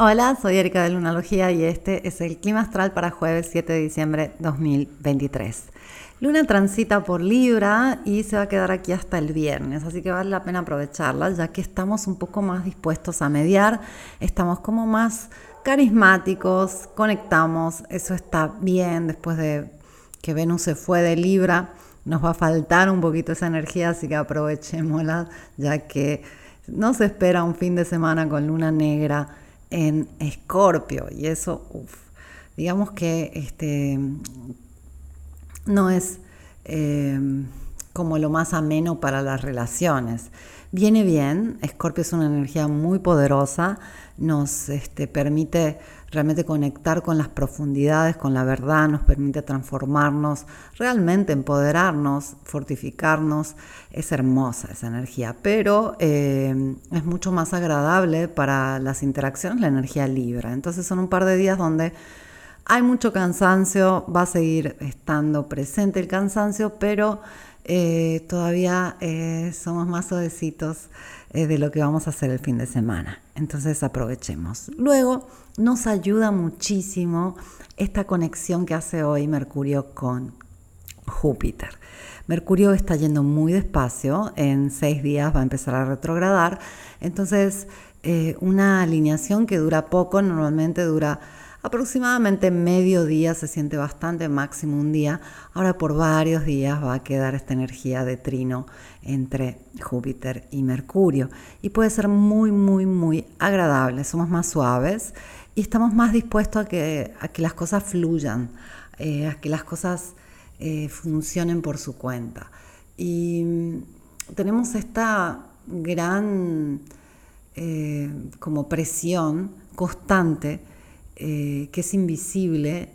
Hola, soy Erika de Lunalogía y este es el clima astral para jueves 7 de diciembre 2023. Luna transita por Libra y se va a quedar aquí hasta el viernes, así que vale la pena aprovecharla ya que estamos un poco más dispuestos a mediar, estamos como más carismáticos, conectamos, eso está bien después de que Venus se fue de Libra, nos va a faltar un poquito esa energía, así que aprovechémosla ya que nos espera un fin de semana con luna negra en Escorpio y eso, digamos que este, no es eh, como lo más ameno para las relaciones. Viene bien, Escorpio es una energía muy poderosa, nos este, permite realmente conectar con las profundidades, con la verdad, nos permite transformarnos, realmente empoderarnos, fortificarnos. Es hermosa esa energía, pero eh, es mucho más agradable para las interacciones la energía libre. Entonces son un par de días donde hay mucho cansancio, va a seguir estando presente el cansancio, pero eh, todavía eh, somos más suavecitos de lo que vamos a hacer el fin de semana. Entonces aprovechemos. Luego nos ayuda muchísimo esta conexión que hace hoy Mercurio con Júpiter. Mercurio está yendo muy despacio, en seis días va a empezar a retrogradar, entonces eh, una alineación que dura poco, normalmente dura aproximadamente medio día, se siente bastante, máximo un día. Ahora por varios días va a quedar esta energía de trino entre Júpiter y Mercurio y puede ser muy, muy, muy agradable. Somos más suaves y estamos más dispuestos a que, a que las cosas fluyan, eh, a que las cosas eh, funcionen por su cuenta. Y mm, tenemos esta gran eh, como presión constante eh, que es invisible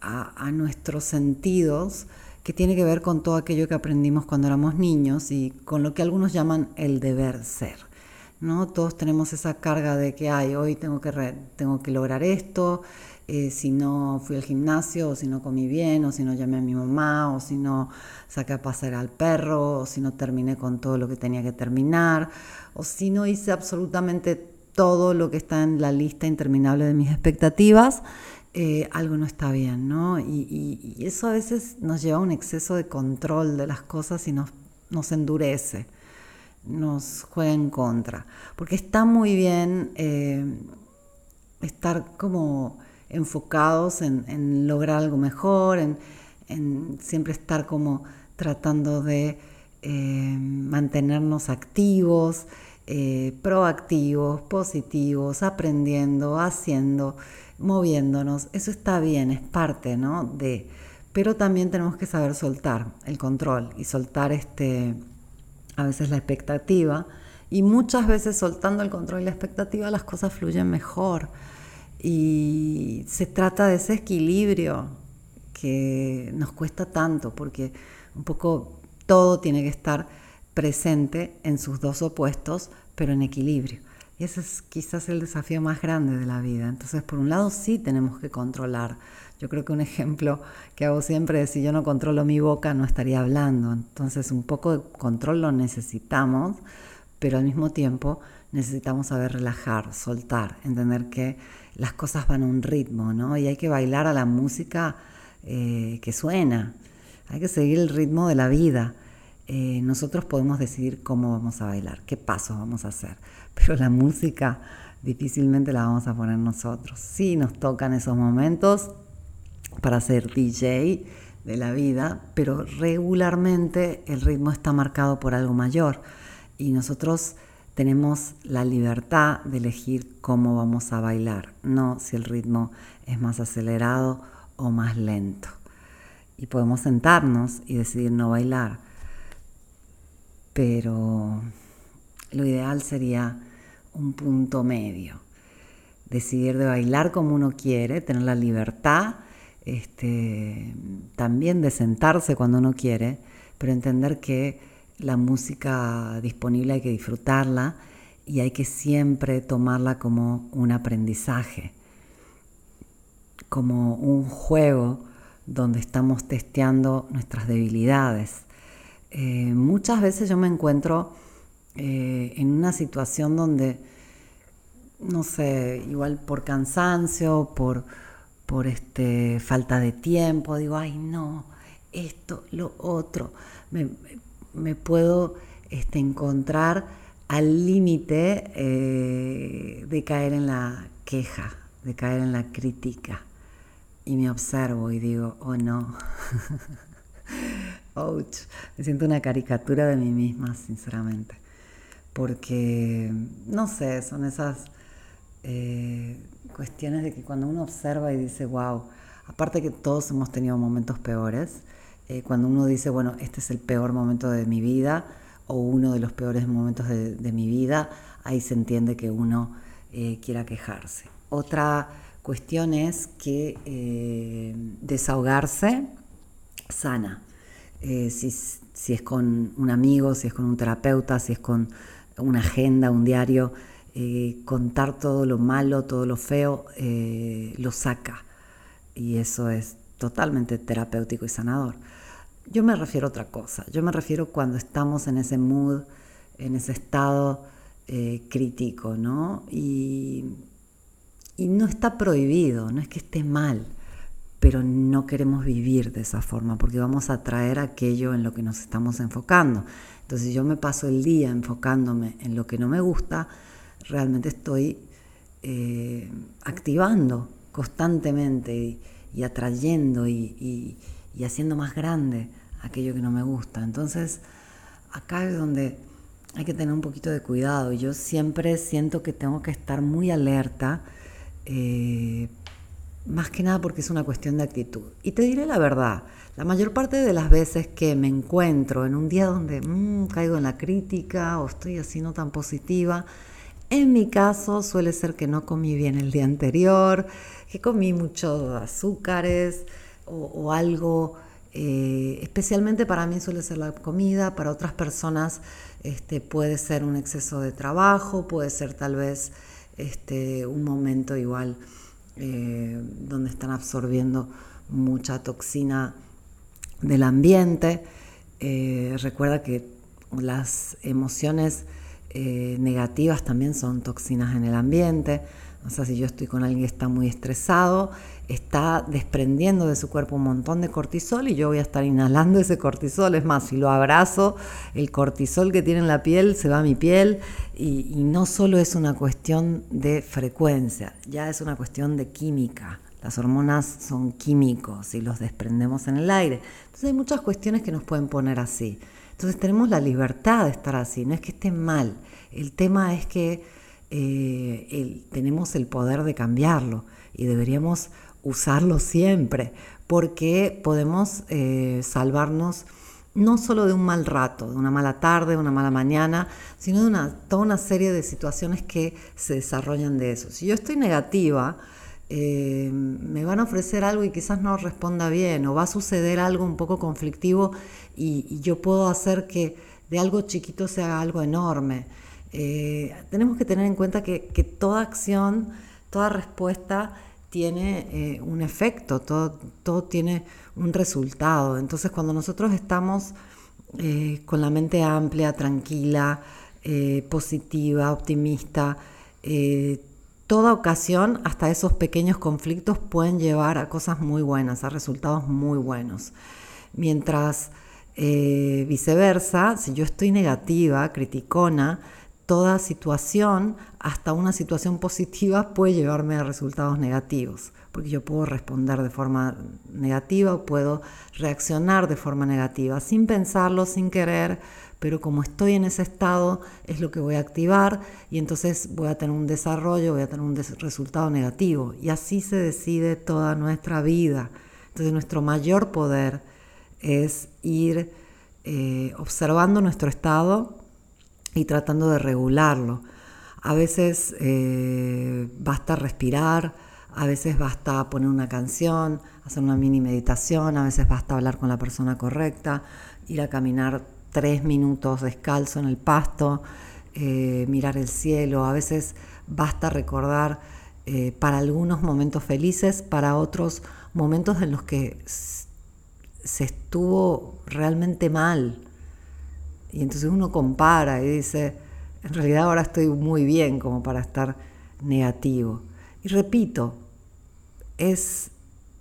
a, nuestros sentidos, que tiene que ver con todo aquello que aprendimos cuando éramos niños y con lo que algunos llaman el deber ser. ¿no? Todos tenemos esa carga de que Ay, hoy tengo que, tengo que lograr esto, eh, si no fui al gimnasio, o si no comí bien, o si no llamé a mi mamá, o si no saqué a pasear al perro, o si no terminé con todo lo que tenía que terminar, o si no hice absolutamente todo lo que está en la lista interminable de mis expectativas, eh, algo no está bien, ¿no? Y, eso a veces nos lleva a un exceso de control de las cosas y nos, nos endurece, nos juega en contra. Porque está muy bien eh, estar como enfocados en, lograr algo mejor, en, siempre estar como tratando de eh, mantenernos activos, eh, proactivos, positivos, aprendiendo, haciendo, moviéndonos. Eso está bien, es parte ¿no? de... Pero también tenemos que saber soltar el control y soltar este, a veces la expectativa. Y muchas veces soltando el control y la expectativa las cosas fluyen mejor. Y se trata de ese equilibrio que nos cuesta tanto, porque un poco todo tiene que estar presente en sus dos opuestos, pero en equilibrio. Y ese es quizás el desafío más grande de la vida. Entonces, por un lado, sí tenemos que controlar. Yo creo que un ejemplo que hago siempre es si yo no controlo mi boca, no estaría hablando. Entonces, un poco de control lo necesitamos, pero al mismo tiempo necesitamos saber relajar, soltar, entender que las cosas van a un ritmo, ¿no? Y hay que bailar a la música eh, que suena. Hay que seguir el ritmo de la vida. Eh, nosotros podemos decidir cómo vamos a bailar, qué pasos vamos a hacer, pero la música difícilmente la vamos a poner nosotros. Sí nos tocan esos momentos para ser DJ de la vida, pero regularmente el ritmo está marcado por algo mayor y nosotros tenemos la libertad de elegir cómo vamos a bailar, no si el ritmo es más acelerado o más lento. Y podemos sentarnos y decidir no bailar pero lo ideal sería un punto medio. Decidir de bailar como uno quiere, tener la libertad, este, también de sentarse cuando uno quiere, pero entender que la música disponible hay que disfrutarla y hay que siempre tomarla como un aprendizaje, como un juego donde estamos testeando nuestras debilidades eh, muchas veces yo me encuentro eh, en una situación donde no sé, igual por cansancio, por, por este, falta de tiempo, digo, ay no, esto, lo otro, me, puedo este, encontrar al límite eh, de caer en la queja, de caer en la crítica. Y me observo y digo, oh no, ouch, me siento una caricatura de mí misma, sinceramente. Porque, no sé, son esas eh, cuestiones de que cuando uno observa y dice, wow, aparte que todos hemos tenido momentos peores, eh, cuando uno dice, bueno, este es el peor momento de mi vida o uno de los peores momentos de, mi vida, ahí se entiende que uno eh, quiera quejarse. Otra cuestión es que desahogarse sana. Si, si, es con un amigo, si es con un terapeuta, si es con una agenda, un diario, eh, contar todo lo malo, todo lo feo, eh, lo saca. Y eso es totalmente terapéutico y sanador. Yo me refiero a otra cosa. Yo me refiero cuando estamos en ese mood, en ese estado eh, crítico, ¿no? Y, y no está prohibido, no es que esté mal, pero no queremos vivir de esa forma porque vamos a traer aquello en lo que nos estamos enfocando. Entonces yo me paso el día enfocándome en lo que no me gusta, realmente estoy eh, activando constantemente y, atrayendo y, haciendo más grande aquello que no me gusta. Entonces, acá es donde hay que tener un poquito de cuidado. Yo siempre siento que tengo que estar muy alerta, eh, más que nada porque es una cuestión de actitud. Y te diré la verdad, la mayor parte de las veces que me encuentro en un día donde mm, caigo en la crítica o estoy así no tan positiva, en mi caso suele ser que no comí bien el día anterior, que comí muchos azúcares o, algo, eh, especialmente para mí suele ser la comida, para otras personas este, puede ser un exceso de trabajo, puede ser tal vez este, un momento igual eh, donde están absorbiendo mucha toxina del ambiente. Eh, recuerda que las emociones eh, negativas también son toxinas en el ambiente. O sea, si yo estoy con alguien que está muy estresado, está desprendiendo de su cuerpo un montón de cortisol y yo voy a estar inhalando ese cortisol. Es más, si lo abrazo, el cortisol que tiene en la piel se va a mi piel y, y no solo es una cuestión de frecuencia, ya es una cuestión de química. Las hormonas son químicos y los desprendemos en el aire. Entonces hay muchas cuestiones que nos pueden poner así. Entonces tenemos la libertad de estar así, no es que esté mal, el tema es que eh, tenemos el poder de cambiarlo y deberíamos usarlo siempre, porque podemos eh, salvarnos no solo de un mal rato, de una mala tarde, una mala mañana, sino de una, toda una serie de situaciones que se desarrollan de eso. Si yo estoy negativa, eh, me van a ofrecer algo y quizás no responda bien, o va a suceder algo un poco conflictivo y, yo puedo hacer que de algo chiquito se haga algo enorme. Eh, tenemos que tener en cuenta que, toda acción, toda respuesta tiene eh, un efecto, todo, todo, tiene un resultado. Entonces cuando nosotros estamos con la mente amplia, tranquila, positiva, optimista, toda ocasión, hasta esos pequeños conflictos pueden llevar a cosas muy buenas, a resultados muy buenos. Mientras eh, viceversa, si yo estoy negativa, criticona, toda situación, hasta una situación positiva, puede llevarme a resultados negativos, porque yo puedo responder de forma negativa o puedo reaccionar de forma negativa, sin pensarlo, sin querer, pero como estoy en ese estado es lo que voy a activar y entonces voy a tener un desarrollo, voy a tener un resultado negativo. Y así se decide toda nuestra vida. Entonces nuestro mayor poder es ir eh, observando nuestro estado y tratando de regularlo. A veces eh, basta respirar, a veces basta poner una canción, hacer una mini meditación, a veces basta hablar con la persona correcta, ir a caminar tres minutos descalzo en el pasto, eh, mirar el cielo. A veces basta recordar eh, para algunos momentos felices, para otros momentos en los que se estuvo realmente mal. Y entonces uno compara y dice, en realidad ahora estoy muy bien como para estar negativo. Y repito, es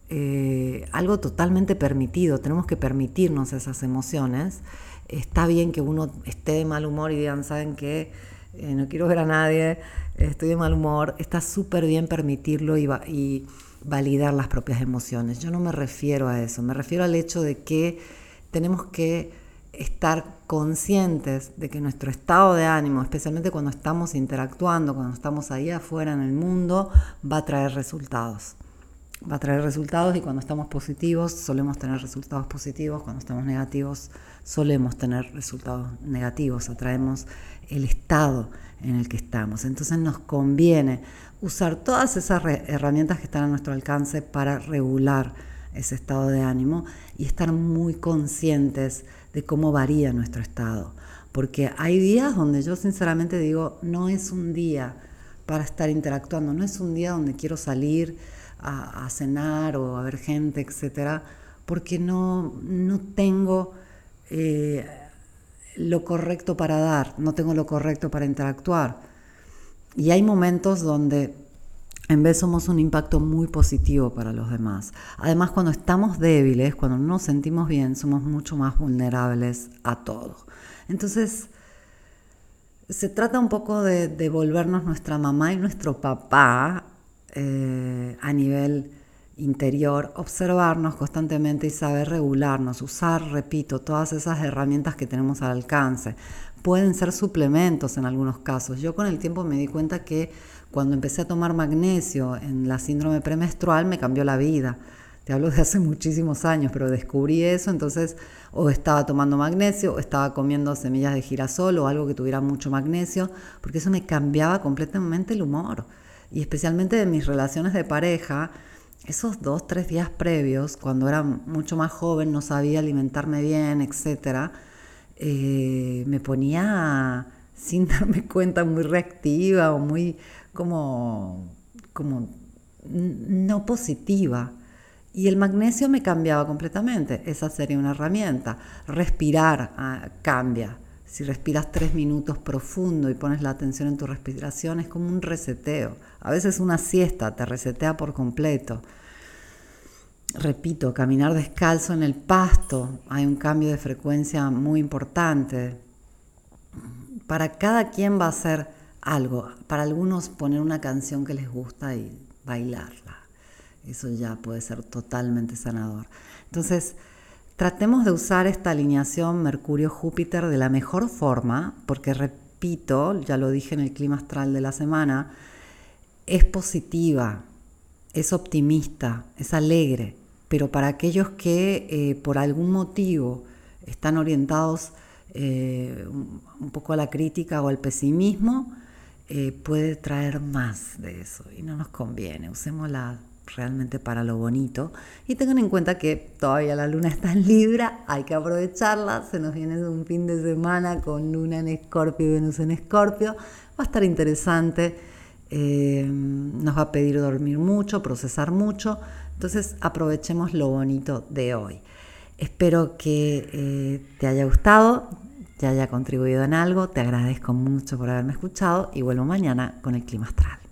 eh, algo totalmente permitido, tenemos que permitirnos esas emociones. Está bien que uno esté de mal humor y digan, ¿saben qué? Eh, no quiero ver a nadie, estoy de mal humor. Está súper bien permitirlo y, y validar las propias emociones. Yo no me refiero a eso, me refiero al hecho de que tenemos que estar conscientes de que nuestro estado de ánimo, especialmente cuando estamos interactuando, cuando estamos ahí afuera en el mundo, va a traer resultados. Va a traer resultados y cuando estamos positivos solemos tener resultados positivos, cuando estamos negativos solemos tener resultados negativos, atraemos el estado en el que estamos. Entonces nos conviene usar todas esas herramientas que están a nuestro alcance para regular ese estado de ánimo y estar muy conscientes de cómo varía nuestro estado. Porque hay días donde yo sinceramente digo, no es un día para estar interactuando, no es un día donde quiero salir a, cenar o a ver gente, etcétera, porque no, no tengo eh, lo correcto para dar, no tengo lo correcto para interactuar. Y hay momentos donde en vez somos un impacto muy positivo para los demás. Además, cuando estamos débiles, cuando no nos sentimos bien, somos mucho más vulnerables a todo. Entonces, se trata un poco de devolvernos nuestra mamá y nuestro papá eh, a nivel interior, observarnos constantemente y saber regularnos, usar, repito, todas esas herramientas que tenemos al alcance. Pueden ser suplementos en algunos casos. Yo con el tiempo me di cuenta que cuando empecé a tomar magnesio en la síndrome premenstrual me cambió la vida. Te hablo de hace muchísimos años, pero descubrí eso, entonces o estaba tomando magnesio o estaba comiendo semillas de girasol o algo que tuviera mucho magnesio, porque eso me cambiaba completamente el humor. Y especialmente de mis relaciones de pareja, esos dos, tres días previos, cuando era mucho más joven, no sabía alimentarme bien, etc., eh, me ponía sin darme cuenta muy reactiva o muy como, como no positiva. Y el magnesio me cambiaba completamente. Esa sería una herramienta. Respirar ah, cambia. Si respiras tres minutos profundo y pones la atención en tu respiración, es como un reseteo. A veces una siesta te resetea por completo. Repito, caminar descalzo en el pasto, hay un cambio de frecuencia muy importante. Para cada quien va a ser algo. Para algunos poner una canción que les gusta y bailarla. Eso ya puede ser totalmente sanador. Entonces, tratemos de usar esta alineación Mercurio-Júpiter de la mejor forma, porque repito, ya lo dije en el clima astral de la semana, es positiva, es optimista, es alegre, pero para aquellos que eh, por algún motivo están orientados eh, un poco a la crítica o al pesimismo, eh, puede traer más de eso y no nos conviene. Usémosla realmente para lo bonito. Y tengan en cuenta que todavía la luna está en Libra, hay que aprovecharla, se nos viene un fin de semana con luna en Escorpio y Venus en Escorpio, va a estar interesante, eh, nos va a pedir dormir mucho, procesar mucho, entonces aprovechemos lo bonito de hoy. Espero que eh, te haya gustado, te haya contribuido en algo. Te agradezco mucho por haberme escuchado y vuelvo mañana con el clima astral.